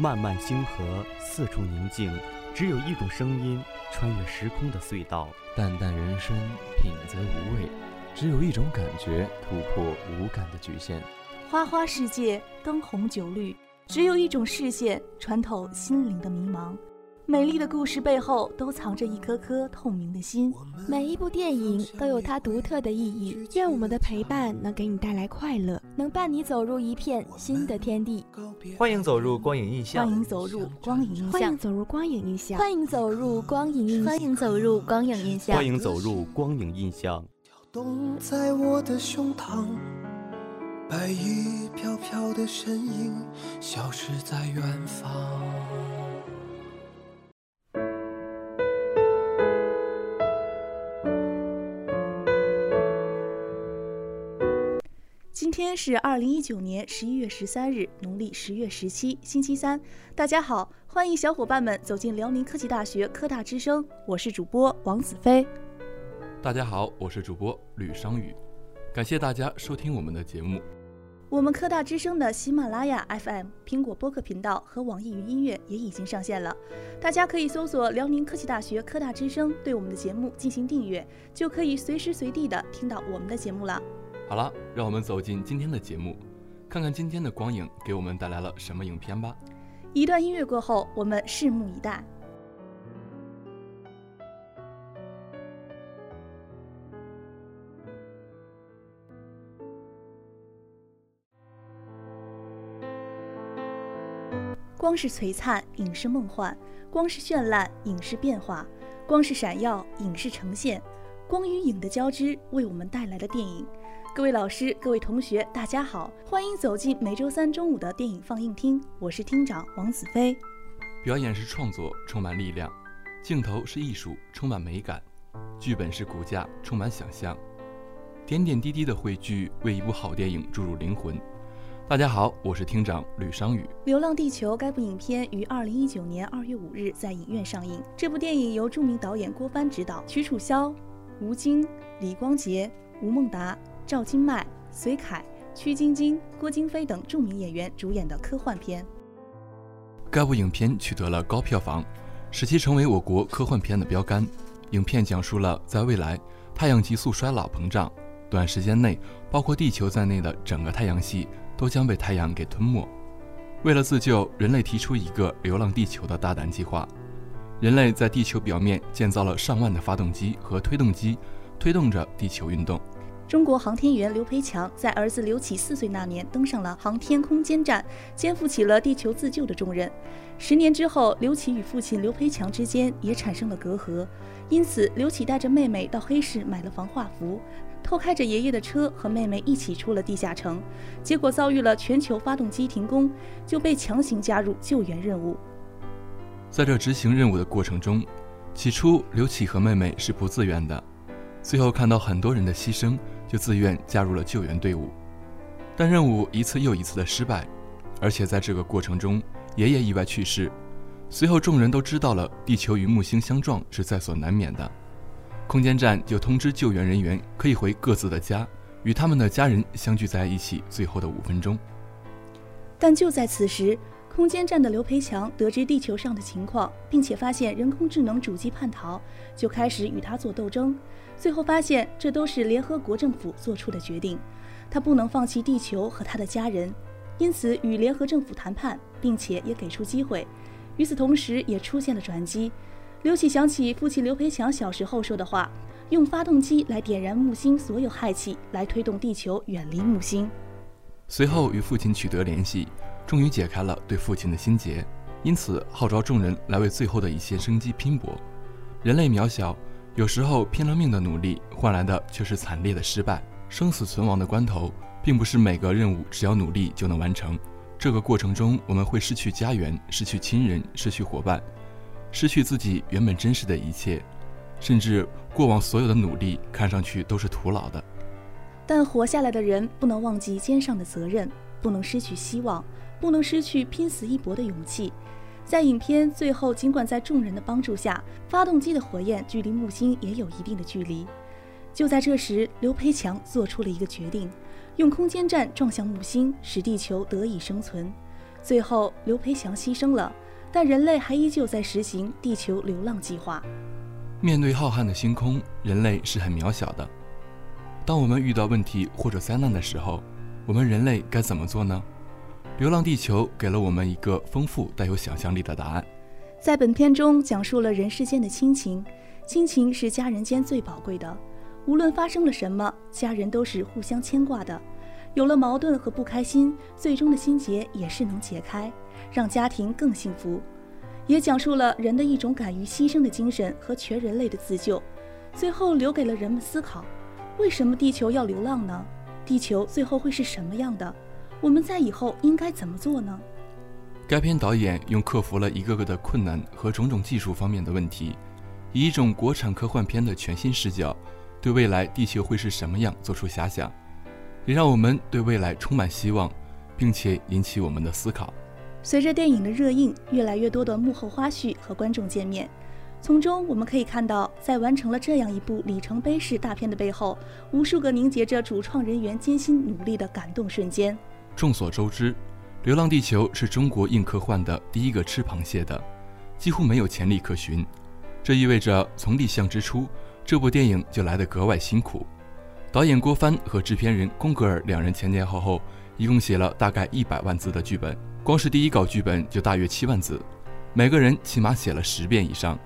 漫漫星河，四处宁静，只有一种声音穿越时空的隧道。淡淡人生，品则无味，只有一种感觉突破无感的局限。花花世界，灯红酒绿，只有一种视线穿透心灵的迷茫。美丽的故事背后都藏着一颗颗透明的心。每一部电影都有它独特的意义。愿我们的陪伴能给你带来快乐，能伴你走入一片新的天地。欢迎走入光影印象。欢迎走入光影印象。欢迎走入光影印象。欢迎走入光影印象。欢迎走入光影印象。欢迎走入光影印象。跳动在我的胸膛，白衣飘飘的身影消失在远方。是二零一九年十一月十三日，农历十月十七，星期三。大家好，欢迎小伙伴们走进辽宁科技大学科大之声，我是主播王子飞。大家好，我是主播吕商宇，感谢大家收听我们的节目。我们科大之声的喜马拉雅 FM、苹果播客频道和网易云音乐也已经上线了，大家可以搜索辽宁科技大学科大之声，对我们的节目进行订阅，就可以随时随地的听到我们的节目了。好了，让我们走进今天的节目，看看今天的光影给我们带来了什么影片吧。一段音乐过后，我们拭目以待。光是璀璨，影视梦幻；光是绚烂，影视变化；光是闪耀，影视呈现。光与影的交织，为我们带来了电影。各位老师，各位同学，大家好，欢迎走进每周三中午的电影放映厅。我是厅长王子飞。表演是创作，充满力量；镜头是艺术，充满美感；剧本是骨架，充满想象。点点滴滴的汇聚，为一部好电影注入灵魂。大家好，我是厅长吕商宇。《流浪地球》该部影片于二零一九年二月五日在影院上映。这部电影由著名导演郭帆执导，曲楚萧、吴京、李光洁、吴孟达、赵今麦、隋凯、曲晶晶、郭京飞等著名演员主演的科幻片。该部影片取得了高票房，使其成为我国科幻片的标杆。影片讲述了在未来，太阳急速衰老膨胀，短时间内，包括地球在内的整个太阳系。都将被太阳给吞没。为了自救，人类提出一个流浪地球的大胆计划。人类在地球表面建造了上万的发动机和推动机，推动着地球运动。中国航天员刘培强在儿子刘启四岁那年登上了航天空间站，肩负起了地球自救的重任。十年之后，刘启与父亲刘培强之间也产生了隔阂，因此刘启带着妹妹到黑市买了防化服。偷开着爷爷的车，和妹妹一起出了地下城，结果遭遇了全球发动机停工，就被强行加入救援任务。在这执行任务的过程中，起初刘启和妹妹是不自愿的，最后看到很多人的牺牲，就自愿加入了救援队伍。但任务一次又一次的失败，而且在这个过程中，爷爷意外去世。随后众人都知道了，地球与木星相撞是在所难免的。空间站就通知救援人员可以回各自的家，与他们的家人相聚在一起最后的五分钟。但就在此时，空间站的刘培强得知地球上的情况，并且发现人工智能主机叛逃，就开始与他做斗争。最后发现这都是联合国政府做出的决定，他不能放弃地球和他的家人，因此与联合政府谈判，并且也给出机会。与此同时，也出现了转机。刘启想起父亲刘培强小时候说的话：“用发动机来点燃木星所有氦气，来推动地球远离木星。”随后与父亲取得联系，终于解开了对父亲的心结，因此号召众人来为最后的一线生机拼搏。人类渺小，有时候拼了命的努力换来的却是惨烈的失败。生死存亡的关头，并不是每个任务只要努力就能完成。这个过程中，我们会失去家园，失去亲人，失去伙伴。失去自己原本真实的一切，甚至过往所有的努力看上去都是徒劳的。但活下来的人不能忘记肩上的责任，不能失去希望，不能失去拼死一搏的勇气。在影片最后，尽管在众人的帮助下，发动机的火焰距离木星也有一定的距离。就在这时，刘培强做出了一个决定，用空间站撞向木星，使地球得以生存。最后刘培强牺牲了，但人类还依旧在实行地球流浪计划。面对浩瀚的星空，人类是很渺小的。当我们遇到问题或者灾难的时候，我们人类该怎么做呢？《流浪地球》给了我们一个丰富、带有想象力的答案。在本片中，讲述了人世间的亲情，亲情是家人间最宝贵的。无论发生了什么，家人都是互相牵挂的。有了矛盾和不开心，最终的心结也是能解开，让家庭更幸福。也讲述了人的一种敢于牺牲的精神和全人类的自救。最后留给了人们思考：为什么地球要流浪呢？地球最后会是什么样的？我们在以后应该怎么做呢？该片导演用克服了一个个的困难和种种技术方面的问题，以一种国产科幻片的全新视角，对未来地球会是什么样做出遐想，也让我们对未来充满希望，并且引起我们的思考。随着电影的热映，越来越多的幕后花絮和观众见面，从中我们可以看到，在完成了这样一部里程碑式大片的背后，无数个凝结着主创人员艰辛努力的感动瞬间。众所周知，《流浪地球》是中国硬科幻的第一个吃螃蟹的，几乎没有潜力可循。这意味着从立项之初，这部电影就来得格外辛苦。导演郭帆和制片人宫格尔两人前前后后一共写了大概一百万字的剧本，光是第一稿剧本就大约七万字，每个人起码写了十遍以上。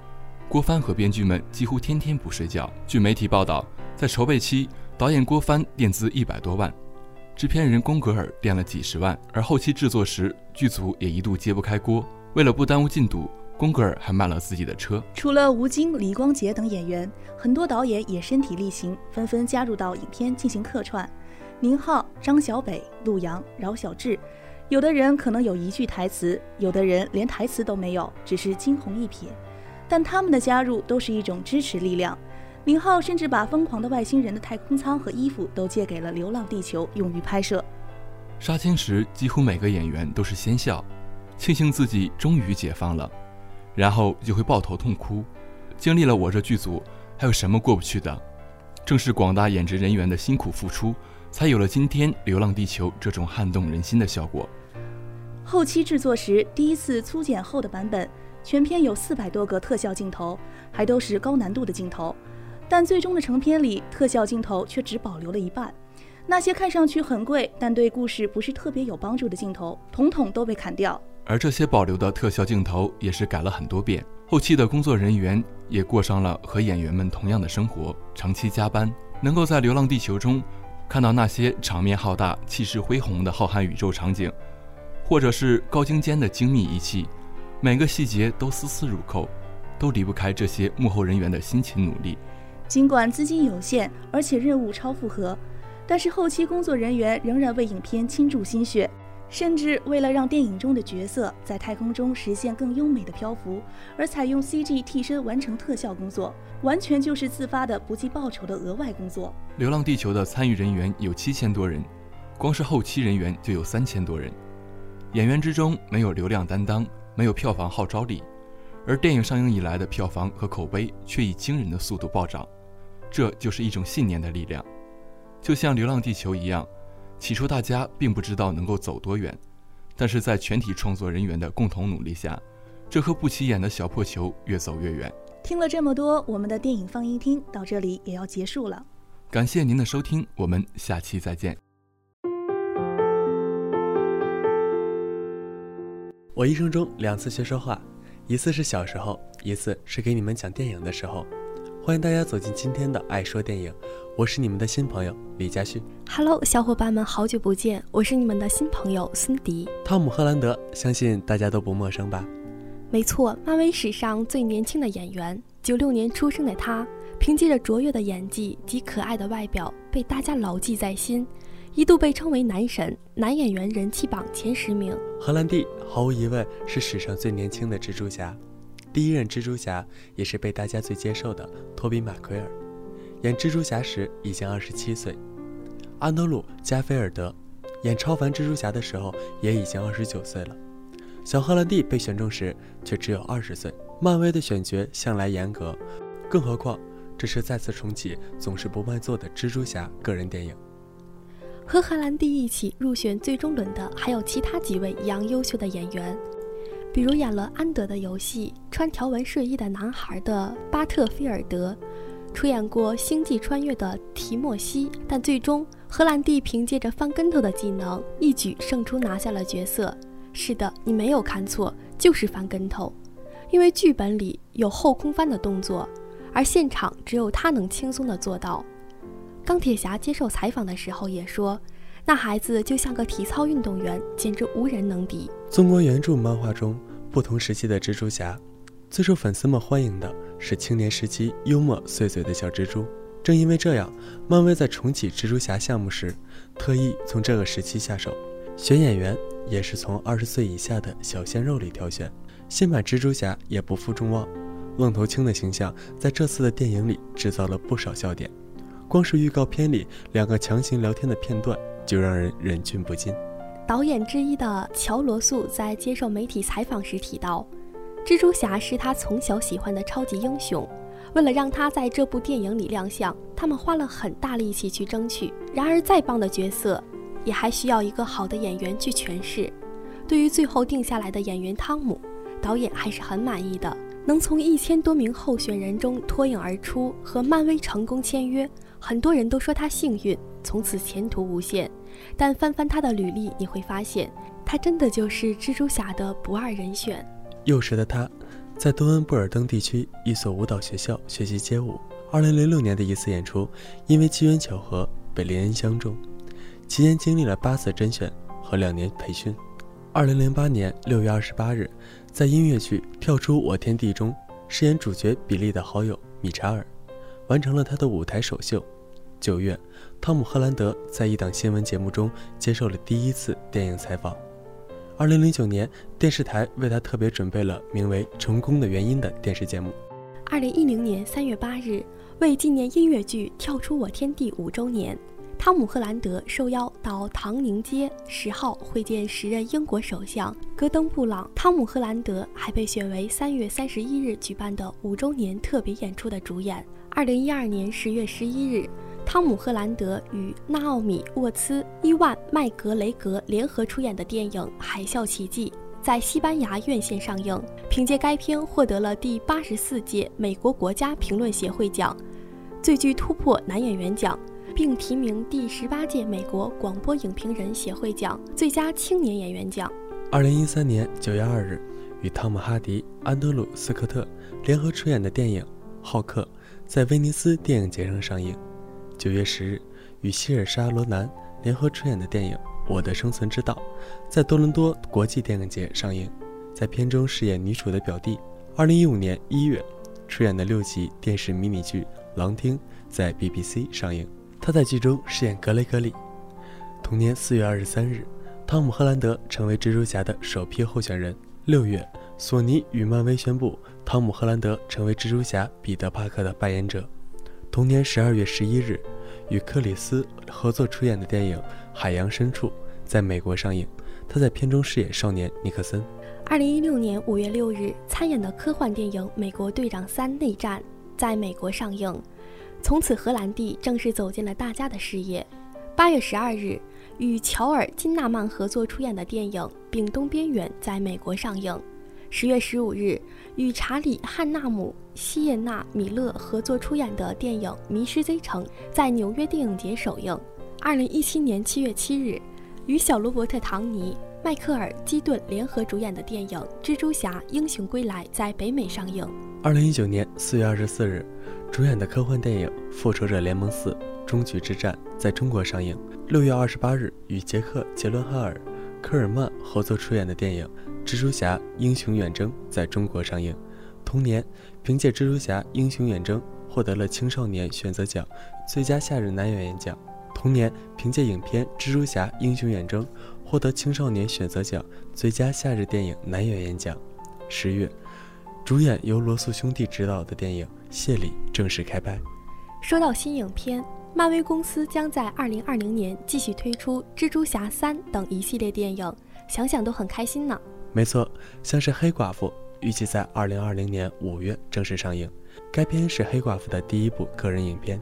郭帆和编剧们几乎天天不睡觉。据媒体报道，在筹备期，导演郭帆垫资一百多万。制片人宫格尔垫了几十万，而后期制作时，剧组也一度揭不开锅。为了不耽误进度，宫格尔还卖了自己的车。除了吴京、李光洁等演员，很多导演也身体力行，纷纷加入到影片进行客串。宁浩、张小北、陆阳、饶晓志，有的人可能有一句台词，有的人连台词都没有，只是惊鸿一瞥。但他们的加入都是一种支持力量。宁浩甚至把疯狂的外星人的太空舱和衣服都借给了《流浪地球》，用于拍摄。杀青时，几乎每个演员都是先笑，庆幸自己终于解放了，然后就会抱头痛哭。经历了我这剧组，还有什么过不去的？正是广大演职人员的辛苦付出，才有了今天《流浪地球》这种撼动人心的效果。后期制作时，第一次粗剪后的版本，全片有四百多个特效镜头，还都是高难度的镜头。但最终的成片里，特效镜头却只保留了一半。那些看上去很贵，但对故事不是特别有帮助的镜头，统统都被砍掉。而这些保留的特效镜头也是改了很多遍。后期的工作人员也过上了和演员们同样的生活，长期加班，能够在《流浪地球》中看到那些场面浩大、气势恢宏的浩瀚宇宙场景，或者是高精尖的精密仪器，每个细节都丝丝入扣，都离不开这些幕后人员的辛勤努力。尽管资金有限，而且任务超负荷，但是后期工作人员仍然为影片倾注心血，甚至为了让电影中的角色在太空中实现更优美的漂浮，而采用 CG 替身完成特效工作，完全就是自发的不计报酬的额外工作。《流浪地球》的参与人员有七千多人，光是后期人员就有三千多人。演员之中没有流量担当，没有票房号召力，而电影上映以来的票房和口碑却以惊人的速度暴涨。这就是一种信念的力量，就像《流浪地球》一样，起初大家并不知道能够走多远，但是在全体创作人员的共同努力下，这颗不起眼的小破球越走越远。听了这么多，我们的电影放映厅到这里也要结束了。感谢您的收听，我们下期再见。我一生中两次学说话，一次是小时候，一次是给你们讲电影的时候。欢迎大家走进今天的《爱说电影》，我是你们的新朋友李佳旭。Hello，小伙伴们，好久不见，我是你们的新朋友孙迪。汤姆·赫兰德，相信大家都不陌生吧？没错，漫威史上最年轻的演员，九六年出生的他，凭借着卓越的演技及可爱的外表，被大家牢记在心，一度被称为男神，男演员人气榜前十名。荷兰弟毫无疑问是史上最年轻的蜘蛛侠。第一任蜘蛛侠也是被大家最接受的托比·马奎尔，演蜘蛛侠时已经二十七岁；安德鲁·加菲尔德演超凡蜘蛛侠的时候也已经二十九岁了。小荷兰弟被选中时却只有二十岁。漫威的选角向来严格，更何况这是再次重启总是不卖座的蜘蛛侠个人电影。和荷兰弟一起入选最终轮的还有其他几位一样优秀的演员，比如演了《安德的游戏》穿条纹睡衣的男孩的巴特菲尔德，出演过《星际穿越》的提莫西，但最终荷兰弟凭借着翻跟头的技能一举胜出拿下了角色。是的，你没有看错，就是翻跟头，因为剧本里有后空翻的动作，而现场只有他能轻松的做到。钢铁侠接受采访的时候也说，那孩子就像个体操运动员，简直无人能敌。纵观原著漫画中不同时期的蜘蛛侠，最受粉丝们欢迎的是青年时期幽默碎嘴的小蜘蛛。正因为这样，漫威在重启蜘蛛侠项目时，特意从这个时期下手，选演员也是从二十岁以下的小鲜肉里挑选。新版蜘蛛侠也不负众望，愣头青的形象在这次的电影里制造了不少笑点。光是预告片里两个强行聊天的片段，就让人忍俊不禁。导演之一的乔罗素在接受媒体采访时提到，蜘蛛侠是他从小喜欢的超级英雄。为了让他在这部电影里亮相，他们花了很大力气去争取。然而，再棒的角色，也还需要一个好的演员去诠释。对于最后定下来的演员汤姆，导演还是很满意的。能从一千多名候选人中脱颖而出，和漫威成功签约。很多人都说他幸运，从此前途无限。但翻翻他的履历，你会发现，他真的就是蜘蛛侠的不二人选。幼时的他，在多恩布尔登地区一所舞蹈学校学习街舞。二零零六年的一次演出，因为机缘巧合被林恩相中，期间经历了八次甄选和两年培训。二零零八年六月二十八日，在音乐剧《跳出我天地》中饰演主角比利的好友米查尔。完成了他的舞台首秀。九月，汤姆·赫兰德在一档新闻节目中接受了第一次电影采访。二零零九年，电视台为他特别准备了名为《成功的原因》的电视节目。二零一零年三月八日，为纪念音乐剧《跳出我天地》五周年，汤姆·赫兰德受邀到唐宁街十号会见时任英国首相戈登·布朗。汤姆·赫兰德还被选为三月三十一日举办的五周年特别演出的主演。二零一二年十月十一日，汤姆·赫兰德与纳奥米·沃茨、伊万·麦格雷格联合出演的电影《海啸奇迹》在西班牙院线上映，凭借该片获得了第八十四届美国国家评论协会奖最具突破男演员奖，并提名第十八届美国广播影评人协会奖最佳青年演员奖。二零一三年九月二日，与汤姆·哈迪、安德鲁·斯科特联合出演的电影《浩克》。在威尼斯电影节上上映。九月十日，与希尔莎·罗南联合出演的电影《我的生存之道》在多伦多国际电影节上映，在片中饰演女主的表弟。二零一五年一月，出演的六集电视迷你剧《狼厅》在 BBC 上映，他在剧中饰演格雷格里。同年四月二十三日，汤姆·赫兰德成为蜘蛛侠的首批候选人。六月，索尼与漫威宣布。汤姆·赫兰德成为蜘蛛侠彼得·帕克的扮演者。同年十二月十一日，与克里斯合作出演的电影《海洋深处》在美国上映，他在片中饰演少年尼克森。二零一六年五月六日，参演的科幻电影《美国队长三：内战》在美国上映，从此荷兰弟正式走进了大家的视野。八月十二日，与乔尔·金纳曼合作出演的电影《丙东边缘》在美国上映。十月十五日，与查理·汉纳姆、西耶纳·米勒合作出演的电影《迷失 Z 城》在纽约电影节首映。二零一七年七月七日，与小罗伯特·唐尼、迈克尔·基顿联合主演的电影《蜘蛛侠：英雄归来》在北美上映。二零一九年四月二十四日，主演的科幻电影《复仇者联盟四：终局之战》在中国上映。六月二十八日，与杰克·杰伦哈尔、科尔曼合作出演的电影。蜘蛛侠：英雄远征在中国上映，同年凭借《蜘蛛侠：英雄远征》获得了青少年选择奖最佳夏日男演员奖。同年凭借影片《蜘蛛侠：英雄远征》获得青少年选择奖最佳夏日电影男演员奖。十月，主演由罗素兄弟执导的电影《谢礼》正式开拍。说到新影片，漫威公司将在二零二零年继续推出《蜘蛛侠三》等一系列电影，想想都很开心呢。没错，像是黑寡妇预计在二零二零年五月正式上映。该片是黑寡妇的第一部个人影片，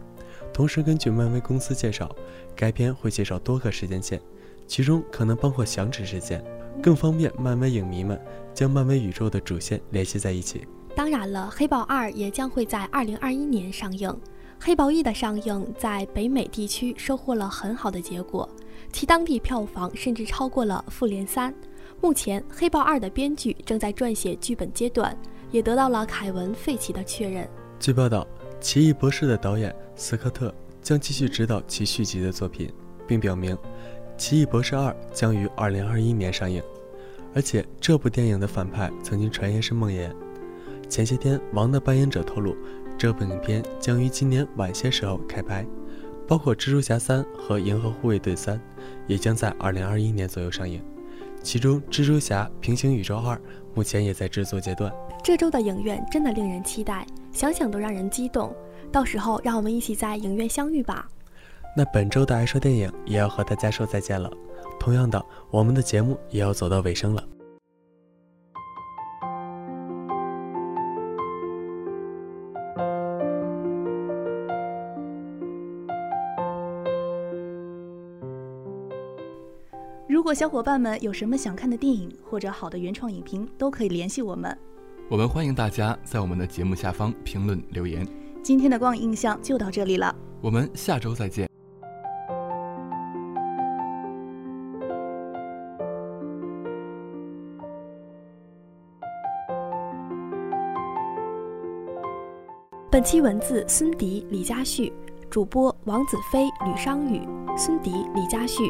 同时根据漫威公司介绍，该片会介绍多个时间线，其中可能包括响指事件，更方便漫威影迷们将漫威宇宙的主线联系在一起。当然了，《黑豹二》也将会在二零二一年上映。《黑豹一》的上映在北美地区收获了很好的结果，其当地票房甚至超过了《复联三》。目前，《黑豹二》的编剧正在撰写剧本阶段，也得到了凯文·费奇的确认。据报道，《奇异博士》的导演斯科特将继续执导其续集的作品，并表明，《奇异博士二》将于二零二一年上映。而且，这部电影的反派曾经传言是梦魇。前些天，王的扮演者透露，这部影片将于今年晚些时候开拍，包括《蜘蛛侠三》和《银河护卫队三》，也将在二零二一年左右上映。其中，《蜘蛛侠：平行宇宙二》目前也在制作阶段。这周的影院真的令人期待，想想都让人激动。到时候，让我们一起在影院相遇吧。那本周的爱说电影也要和大家说再见了。同样的，我们的节目也要走到尾声了。果小伙伴们有什么想看的电影或者好的原创影评，都可以联系我们。我们欢迎大家在我们的节目下方评论留言。今天的光影印象就到这里了，我们下周再见。本期文字：孙迪、李佳旭，主播：王子飞、吕商宇，孙迪、李佳旭。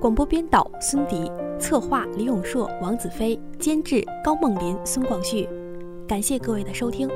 广播编导孙迪，策划李永硕、王子飞，监制高梦林、孙广旭。感谢各位的收听。